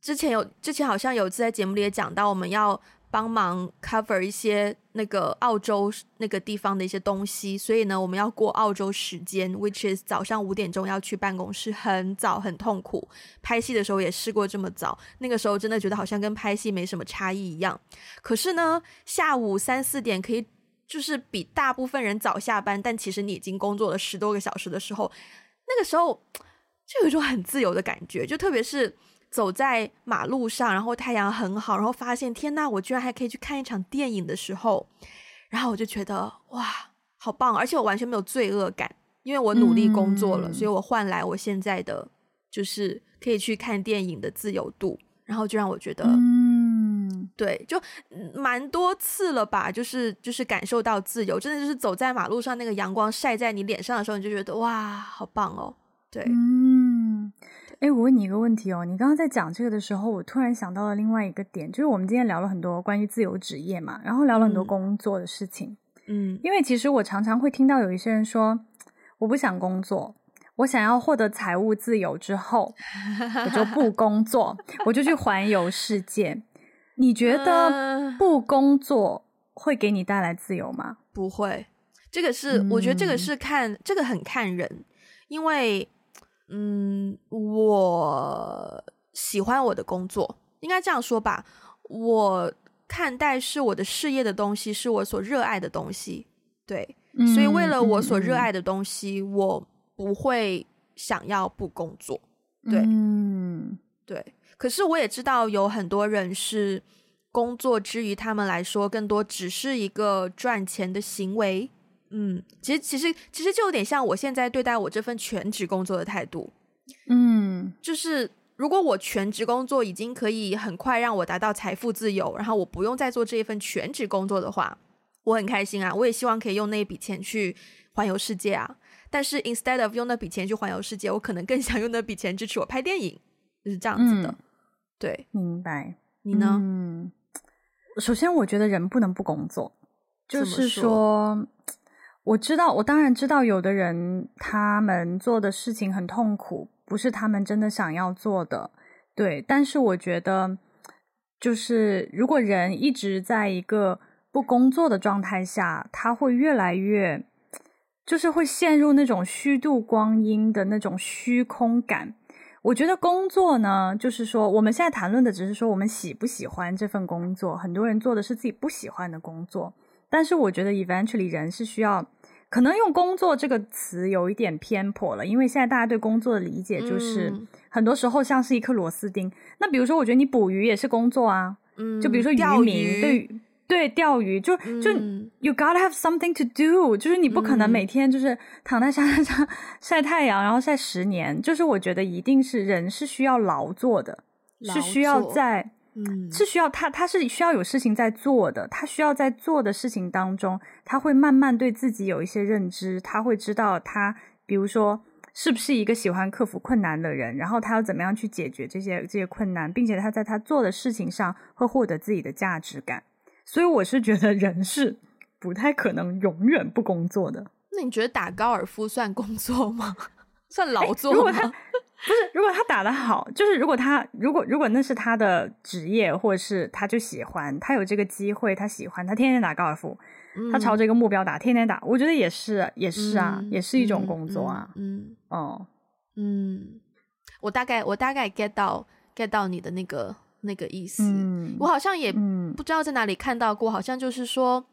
之前有之前好像有次在节目里也讲到，我们要。帮忙 cover 一些那个澳洲那个地方的一些东西，所以呢，我们要过澳洲时间，which is 早上五点钟要去办公室，很早很痛苦。拍戏的时候也试过这么早，那个时候真的觉得好像跟拍戏没什么差异一样。可是呢，下午三四点可以就是比大部分人早下班，但其实你已经工作了十多个小时的时候，那个时候就有一种很自由的感觉，就特别是。走在马路上，然后太阳很好，然后发现天呐，我居然还可以去看一场电影的时候，然后我就觉得哇，好棒！而且我完全没有罪恶感，因为我努力工作了，嗯、所以我换来我现在的就是可以去看电影的自由度，然后就让我觉得，嗯，对，就蛮多次了吧，就是就是感受到自由，真的就是走在马路上，那个阳光晒在你脸上的时候，你就觉得哇，好棒哦，对，嗯。哎，我问你一个问题哦，你刚刚在讲这个的时候，我突然想到了另外一个点，就是我们今天聊了很多关于自由职业嘛，然后聊了很多工作的事情，嗯，因为其实我常常会听到有一些人说，我不想工作，我想要获得财务自由之后，我就不工作，我就去环游世界。你觉得不工作会给你带来自由吗？不会，这个是、嗯、我觉得这个是看这个很看人，因为嗯，我喜欢我的工作，应该这样说吧。我看待是我的事业的东西，是我所热爱的东西，对，嗯、所以为了我所热爱的东西，嗯、我不会想要不工作，对，嗯，对。可是我也知道有很多人是工作之余他们来说，更多只是一个赚钱的行为。嗯，其实其实其实就有点像我现在对待我这份全职工作的态度。嗯，就是如果我全职工作已经可以很快让我达到财富自由，然后我不用再做这一份全职工作的话，我很开心啊！我也希望可以用那笔钱去环游世界啊。但是 instead of 用那笔钱去环游世界，我可能更想用那笔钱支持我拍电影，就是这样子的。嗯对，明白。你呢？嗯，首先我觉得人不能不工作，就是说，说，我知道，我当然知道，有的人他们做的事情很痛苦，不是他们真的想要做的。对，但是我觉得，就是如果人一直在一个不工作的状态下，他会越来越，就是会陷入那种虚度光阴的那种虚空感。我觉得工作呢，就是说我们现在谈论的只是说我们喜不喜欢这份工作。很多人做的是自己不喜欢的工作，但是我觉得 eventually 人是需要，可能用工作这个词有一点偏颇了，因为现在大家对工作的理解就是，很多时候像是一颗螺丝钉。那比如说，我觉得你捕鱼也是工作啊，嗯，就比如说渔民对。对，钓鱼就就、嗯、you gotta have something to do，就是你不可能每天就是躺在沙滩上晒太阳，然后晒十年。就是我觉得一定是人是需要劳作的，作是需要在，嗯，是需要他他是需要有事情在做的，他需要在做的事情当中，他会慢慢对自己有一些认知，他会知道他，比如说是不是一个喜欢克服困难的人，然后他要怎么样去解决这些这些困难，并且他在他做的事情上会获得自己的价值感。所以我是觉得人是不太可能永远不工作的。那你觉得打高尔夫算工作吗？算劳作吗？如果他不是，如果他打得好，就是如果他如果如果那是他的职业，或者是他就喜欢，他有这个机会，他喜欢，他天天打高尔夫，嗯、他朝着一个目标打，天天打，我觉得也是也是啊，嗯、也是一种工作啊。嗯哦。嗯，嗯，我大概我大概 get 到 get 到你的那个。那个意思，嗯、我好像也不知道在哪里看到过，嗯、好像就是说，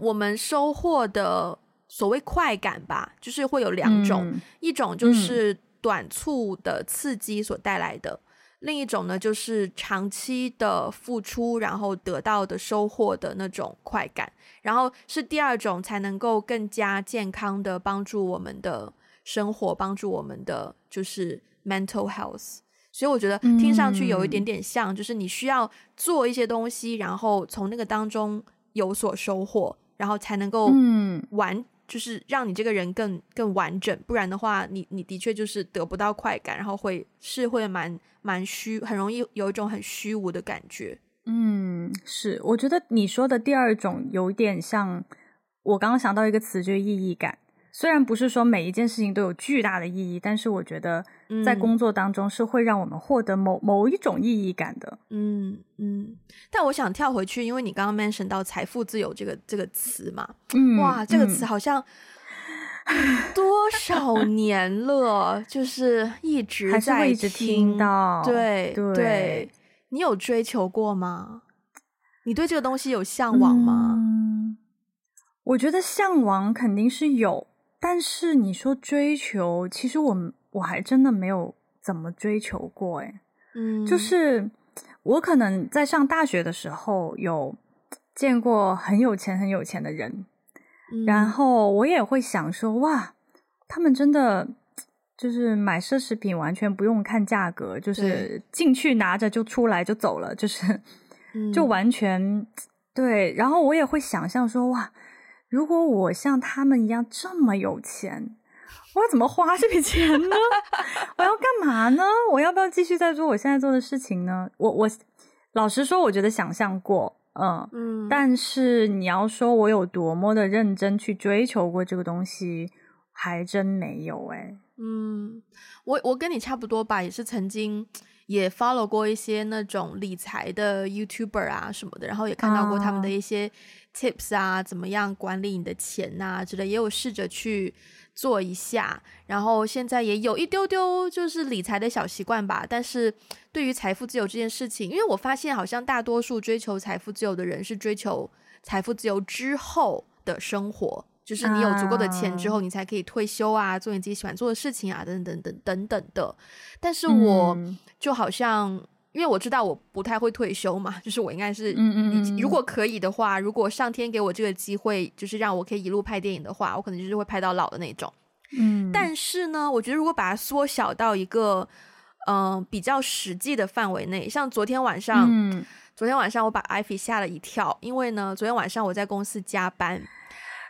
我们收获的所谓快感吧，就是会有两种，嗯、一种就是短促的刺激所带来的，嗯、另一种呢就是长期的付出然后得到的收获的那种快感，然后是第二种才能够更加健康的帮助我们的生活，帮助我们的就是 mental health。所以我觉得听上去有一点点像，嗯、就是你需要做一些东西，然后从那个当中有所收获，然后才能够完，嗯、就是让你这个人更更完整。不然的话，你你的确就是得不到快感，然后会是会蛮蛮虚，很容易有一种很虚无的感觉。嗯，是，我觉得你说的第二种有点像，我刚刚想到一个词，就是意义感。虽然不是说每一件事情都有巨大的意义，但是我觉得在工作当中是会让我们获得某某一种意义感的。嗯嗯。但我想跳回去，因为你刚刚 mention 到财富自由这个这个词嘛，嗯，哇，这个词好像 多少年了，就是一直在听，还是会一直听到。对对，对，你有追求过吗？你对这个东西有向往吗？嗯，我觉得向往肯定是有。但是你说追求，其实我我还真的没有怎么追求过，诶，嗯，就是我可能在上大学的时候有见过很有钱很有钱的人，嗯，然后我也会想说，哇，他们真的就是买奢侈品完全不用看价格，就是进去拿着就出来就走了，就是 就完全对，然后我也会想象说，哇。如果我像他们一样这么有钱，我要怎么花这笔钱呢？我要干嘛呢？我要不要继续在做我现在做的事情呢？我我老实说，我觉得想象过，嗯嗯，但是你要说我有多么的认真去追求过这个东西，还真没有诶。嗯，我我跟你差不多吧，也是曾经也 follow 过一些那种理财的 YouTuber 啊什么的，然后也看到过他们的一些 tips 啊，啊怎么样管理你的钱啊之类，也有试着去做一下，然后现在也有一丢丢就是理财的小习惯吧。但是对于财富自由这件事情，因为我发现好像大多数追求财富自由的人是追求财富自由之后的生活。就是你有足够的钱之后，你才可以退休啊，做你自己喜欢做的事情啊，等等等等等的。但是我就好像，嗯、因为我知道我不太会退休嘛，就是我应该是，嗯嗯，如果可以的话，如果上天给我这个机会，就是让我可以一路拍电影的话，我可能就是会拍到老的那种。嗯，但是呢，我觉得如果把它缩小到一个，嗯、呃，比较实际的范围内，像昨天晚上，嗯、昨天晚上我把艾菲吓了一跳，因为呢，昨天晚上我在公司加班。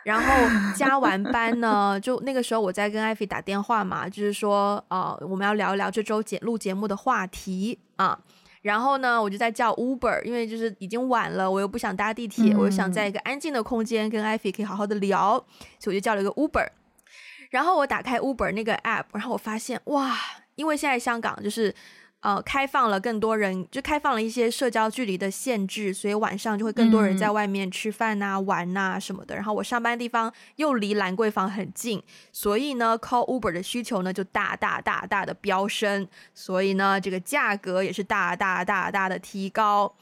然后加完班呢，就那个时候我在跟艾菲打电话嘛，就是说，呃，我们要聊一聊这周节录节目的话题啊。然后呢，我就在叫 Uber，因为就是已经晚了，我又不想搭地铁，嗯、我又想在一个安静的空间跟艾菲可以好好的聊，所以我就叫了一个 Uber。然后我打开 Uber 那个 app，然后我发现哇，因为现在香港就是。呃，开放了更多人，就开放了一些社交距离的限制，所以晚上就会更多人在外面吃饭呐、啊、嗯、玩呐、啊、什么的。然后我上班地方又离兰桂坊很近，所以呢，call Uber 的需求呢就大大大大的飙升，所以呢，这个价格也是大大大大的提高。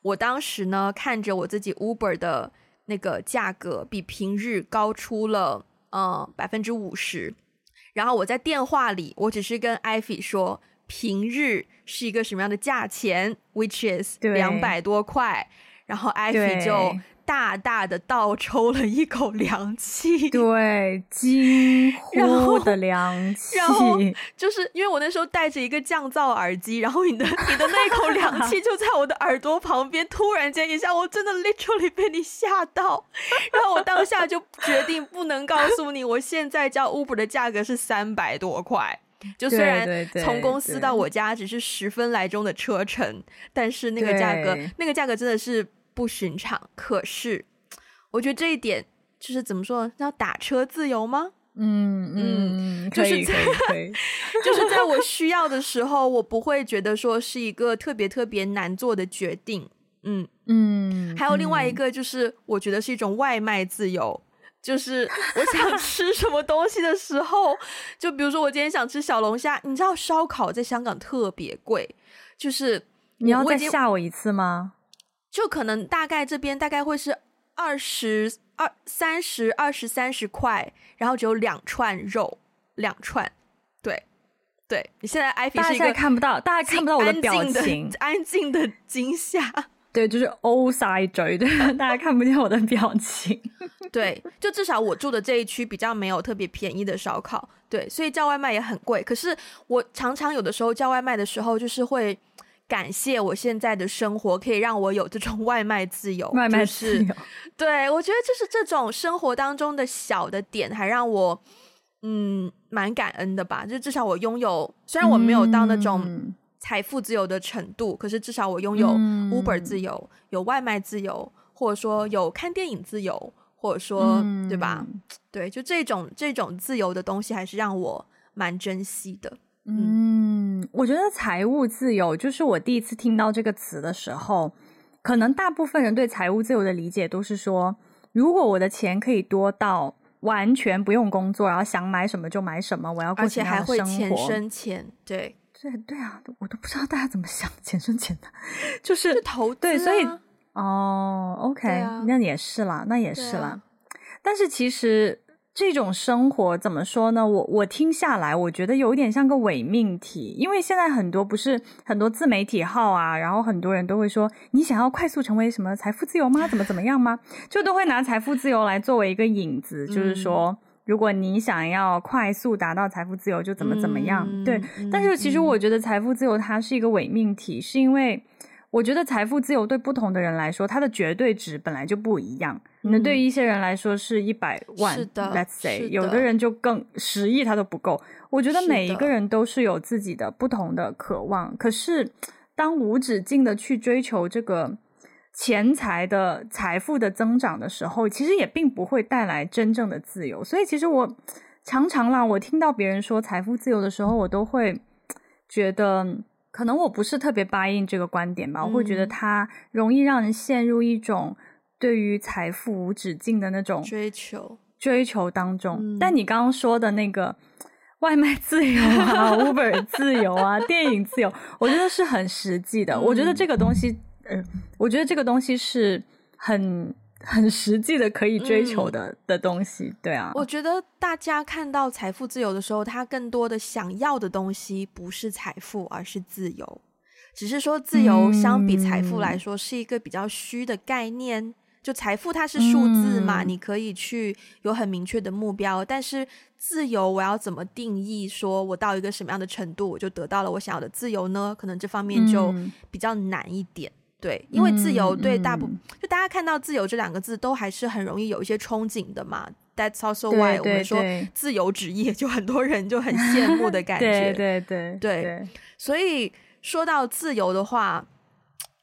我当时呢看着我自己 Uber 的那个价格比平日高出了呃百分之五十，然后我在电话里我只是跟艾菲说。平日是一个什么样的价钱？Which is 两百多块，然后艾菲就大大的倒抽了一口凉气，对，惊呼的凉气。然后就是因为我那时候戴着一个降噪耳机，然后你的你的那口凉气就在我的耳朵旁边，突然间一下，我真的 literally 被你吓到。然后我当下就决定不能告诉你，我现在叫 Uber 的价格是三百多块。就虽然从公司到我家只是十分来钟的车程，但是那个价格，那个价格真的是不寻常。可是，我觉得这一点就是怎么说，叫打车自由吗？嗯嗯，就是在 就是在我需要的时候，我不会觉得说是一个特别特别难做的决定。嗯嗯，还有另外一个就是，我觉得是一种外卖自由。就是我想 吃什么东西的时候，就比如说我今天想吃小龙虾，你知道烧烤在香港特别贵，就是你要再吓我一次吗？就可能大概这边大概会是二十二三十二十三十块，然后只有两串肉，两串，对对，你现在艾菲是一个看不到，大家看不到我的表情，安静的惊吓。对，就是 O 塞嘴，对，大家看不见我的表情。对，就至少我住的这一区比较没有特别便宜的烧烤，对，所以叫外卖也很贵。可是我常常有的时候叫外卖的时候，就是会感谢我现在的生活可以让我有这种外卖自由。外卖自由，就是、对，我觉得就是这种生活当中的小的点，还让我嗯蛮感恩的吧。就至少我拥有，虽然我没有到那种。嗯财富自由的程度，可是至少我拥有 Uber 自由，嗯、有外卖自由，或者说有看电影自由，或者说、嗯、对吧？对，就这种这种自由的东西，还是让我蛮珍惜的。嗯，嗯，我觉得财务自由，就是我第一次听到这个词的时候，可能大部分人对财务自由的理解都是说，如果我的钱可以多到完全不用工作，然后想买什么就买什么，我要过什么样的生活，而且还会钱生钱，对。对对啊，我都不知道大家怎么想钱生钱的，就是，是投资啊，对，所以哦，OK，啊，那也是啦，那也是啦。啊，但是其实这种生活怎么说呢？我我听下来，我觉得有一点像个伪命题，因为现在很多不是很多自媒体号啊，然后很多人都会说，你想要快速成为什么财富自由吗？怎么怎么样吗？就都会拿财富自由来作为一个引子，就是说。嗯如果你想要快速达到财富自由，就怎么怎么样？嗯、对，但是其实我觉得财富自由它是一个伪命题，嗯、是因为我觉得财富自由对不同的人来说，它的绝对值本来就不一样。那、嗯、对于一些人来说是一百万是的，Let's say，的有的人就更十亿他都不够。我觉得每一个人都是有自己的不同的渴望，的可是当无止境的去追求这个。钱财的财富的增长的时候，其实也并不会带来真正的自由。所以，其实我常常啦，我听到别人说财富自由的时候，我都会觉得，可能我不是特别 buy in 这个观点吧。嗯、我会觉得它容易让人陷入一种对于财富无止境的那种追求追求当中。嗯、但你刚刚说的那个外卖自由啊、Uber 自由啊、电影自由，我觉得是很实际的。嗯、我觉得这个东西，嗯、呃，我觉得这个东西是很。很实际的可以追求的、嗯、的东西，对啊。我觉得大家看到财富自由的时候，他更多的想要的东西不是财富，而是自由。只是说自由相比财富来说是一个比较虚的概念。嗯、就财富它是数字嘛，嗯、你可以去有很明确的目标。但是自由我要怎么定义？说我到一个什么样的程度，我就得到了我想要的自由呢？可能这方面就比较难一点。对，因为自由对大部、就大家看到自由这两个字，都还是很容易有一些憧憬的嘛。That's also why 我们说自由职业，就很多人就很羡慕的感觉。对对对对，对，所以说到自由的话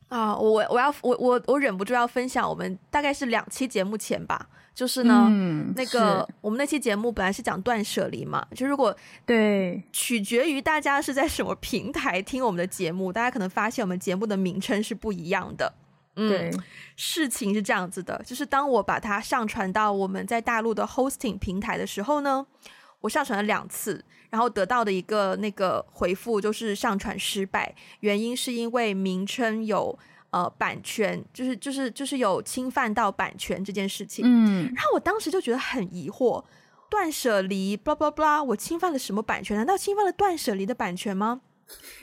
啊，我我要我我我忍不住要分享，我们大概是两期节目前吧。就是呢，嗯、那个我们那期节目本来是讲断舍离嘛，就如果对，取决于大家是在什么平台听我们的节目，大家可能发现我们节目的名称是不一样的。嗯，对事情是这样子的，就是当我把它上传到我们在大陆的 hosting 平台的时候呢，我上传了两次，然后得到的一个那个回复就是上传失败，原因是因为名称有。呃，版权就是就是就是有侵犯到版权这件事情，嗯，然后我当时就觉得很疑惑，断舍离，blah blah blah，我侵犯了什么版权？难道侵犯了断舍离的版权吗？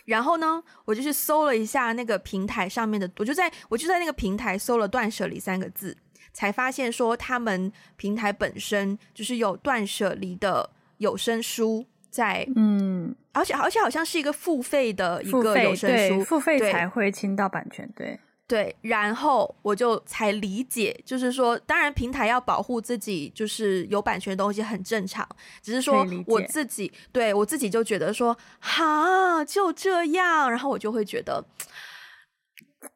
然后呢，我就去搜了一下那个平台上面的，我就在我就在那个平台搜了“断舍离”三个字，才发现说他们平台本身就是有断舍离的有声书。在嗯，而且而且好像是一个付费的一个有声书，付费才会侵到版权，对对。然后我就才理解，就是说，当然平台要保护自己，就是有版权的东西很正常。只是说我自己，对我自己就觉得说，哈，就这样，然后我就会觉得。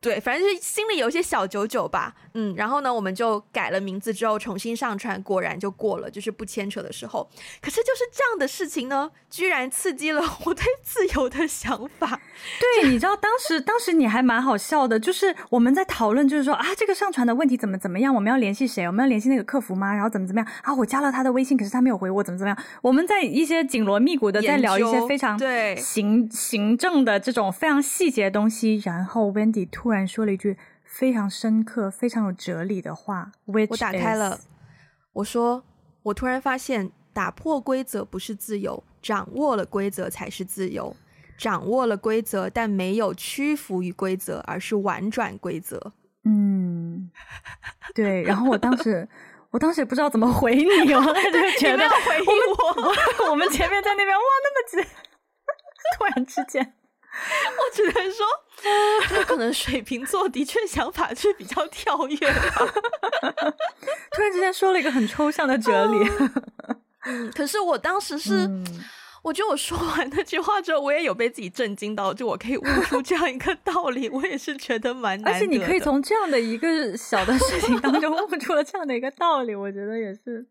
对，反正就是心里有一些小九九吧，嗯，然后呢，我们就改了名字之后重新上传，果然就过了，就是不牵扯的时候。可是就是这样的事情呢，居然刺激了我对自由的想法。对，你知道当时当时你还蛮好笑的，就是我们在讨论，就是说啊，这个上传的问题怎么怎么样，我们要联系谁？我们要联系那个客服吗？然后怎么怎么样？啊，我加了他的微信，可是他没有回我，怎么怎么样？我们在一些紧锣密鼓的在聊一些非常对行行政的这种非常细节的东西，然后 Wendy。突然说了一句非常深刻、非常有哲理的话。我打开了，我说：“我突然发现，打破规则不是自由，掌握了规则才是自由。掌握了规则，但没有屈服于规则，而是婉转规则。”嗯，对。然后我当时，我当时也不知道怎么回你，我就觉得回应我，我们，我们前面在那边哇，那么急，突然之间。我只能说，这可能水瓶座的确想法是比较跳跃的。突然之间说了一个很抽象的哲理，嗯，可是我当时是，嗯、我觉得我说完那句话之后，我也有被自己震惊到，就我可以悟出这样一个道理，我也是觉得蛮难得。而且你可以从这样的一个小的事情当中悟出了这样的一个道理，我觉得也是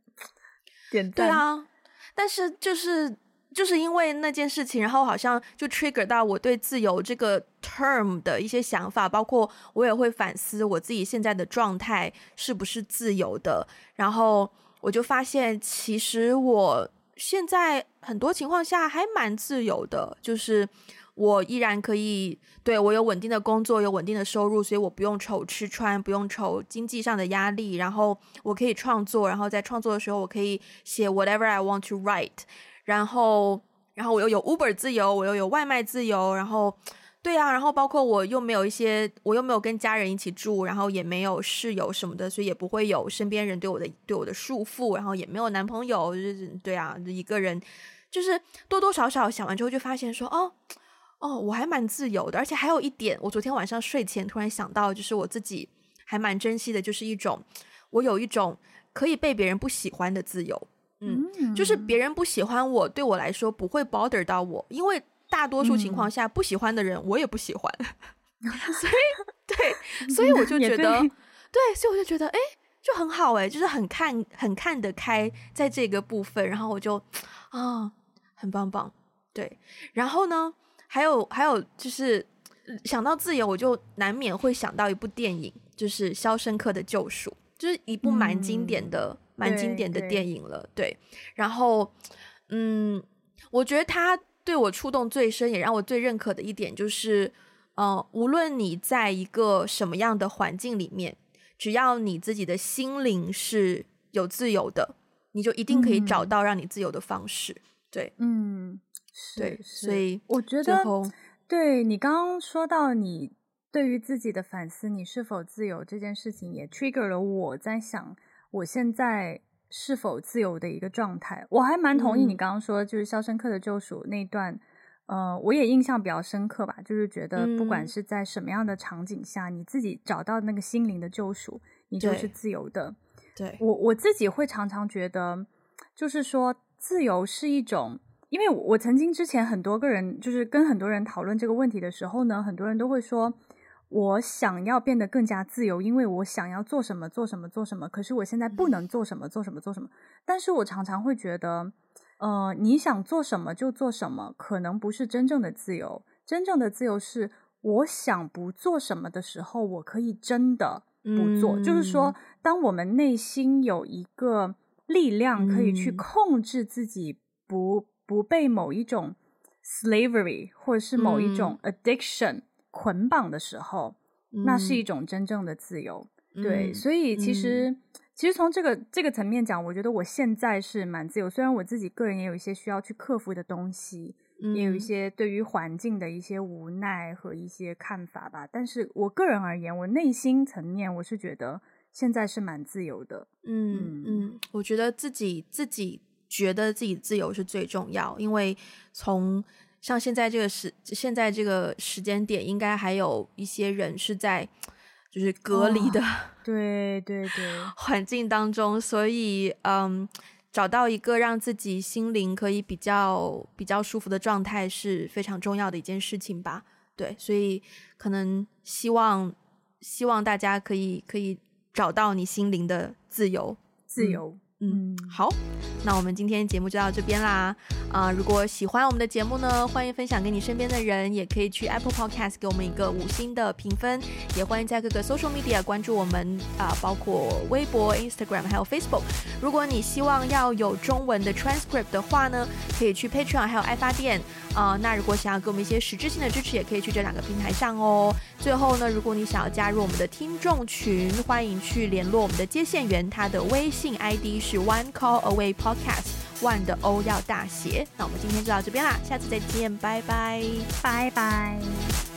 点赞。对啊，但是就是。就是因为那件事情，然后好像就 trigger 到我对自由这个 term 的一些想法，包括我也会反思我自己现在的状态是不是自由的。然后我就发现，其实我现在很多情况下还蛮自由的，就是我依然可以，对，我有稳定的工作，有稳定的收入，所以我不用愁吃穿，不用愁经济上的压力。然后我可以创作，然后在创作的时候，我可以写 whatever I want to write。然后，然后我又有 Uber 自由，我又有外卖自由，然后，对啊，然后包括我又没有一些，我又没有跟家人一起住，然后也没有室友什么的，所以也不会有身边人对我的对我的束缚，然后也没有男朋友，就是对啊，一个人，就是多多少少想完之后就发现说，哦，哦，我还蛮自由的，而且还有一点，我昨天晚上睡前突然想到，就是我自己还蛮珍惜的，就是一种，我有一种可以被别人不喜欢的自由。嗯，就是。别人不喜欢我，对我来说不会 bother 到我，因为大多数情况下不喜欢的人我也不喜欢，所以 对，所以我就觉得，对，所以我就觉得，哎，就很好哎，就是很看很看得开在这个部分，然后我就啊，很棒棒，对。然后呢，还有还有就是想到自由，我就难免会想到一部电影，就是《肖申克的救赎》，就是一部蛮经典的、嗯、蛮经典的电影了，对。对然后，嗯，我觉得他对我触动最深，也让我最认可的一点就是。呃，无论你在一个什么样的环境里面，只要你自己的心灵是有自由的，你就一定可以找到让你自由的方式。嗯、对，嗯，对，所以我觉得，对你刚刚说到你对于自己的反思，你是否自由这件事情，也 trigger 了我在想，我现在是否自由的一个状态。我还蛮同意你刚刚说，就是《肖申克的救赎》那一段。呃，我也印象比较深刻吧，就是觉得不管是在什么样的场景下，嗯、你自己找到那个心灵的救赎，你就是自由的。对，我我自己会常常觉得，就是说自由是一种，因为我曾经之前很多个人，就是跟很多人讨论这个问题的时候呢，很多人都会说，我想要变得更加自由，因为我想要做什么做什么做什么，可是我现在不能做什么做什么做什么，但是我常常会觉得。呃，你想做什么就做什么，可能不是真正的自由。真正的自由是，我想不做什么的时候，我可以真的不做。嗯、就是说，当我们内心有一个力量可以去控制自己不，不、嗯、不被某一种 slavery 或者是某一种 addiction 捆绑的时候，嗯、那是一种真正的自由。嗯、对，所以其实。嗯其实从这个这个层面讲，我觉得我现在是蛮自由。虽然我自己个人也有一些需要去克服的东西，嗯、也有一些对于环境的一些无奈和一些看法吧。但是我个人而言，我内心层面我是觉得现在是蛮自由的。嗯嗯，嗯，我觉得自己自己觉得自己自由是最重要，因为从像现在这个时现在这个时间点，应该还有一些人是在。就是隔离的、哦，对对对，环境当中，所以嗯，找到一个让自己心灵可以比较比较舒服的状态是非常重要的一件事情吧。对，所以可能希望希望大家可以可以找到你心灵的自由，自由。嗯，好，那我们今天节目就到这边啦。啊、呃，如果喜欢我们的节目呢，欢迎分享给你身边的人，也可以去 Apple Podcast 给我们一个五星的评分，也欢迎在各个 Social Media 关注我们啊、呃，包括微博、Instagram 还有 Facebook。如果你希望要有中文的 transcript 的话呢，可以去 Patreon 还有爱发电啊、呃。那如果想要给我们一些实质性的支持，也可以去这两个平台上哦。最后呢，如果你想要加入我们的听众群，欢迎去联络我们的接线员，他的微信 ID 是。One Call Away Podcast，One 的 O 要大写。那我们今天就到这边啦，下次再见，拜拜，拜拜。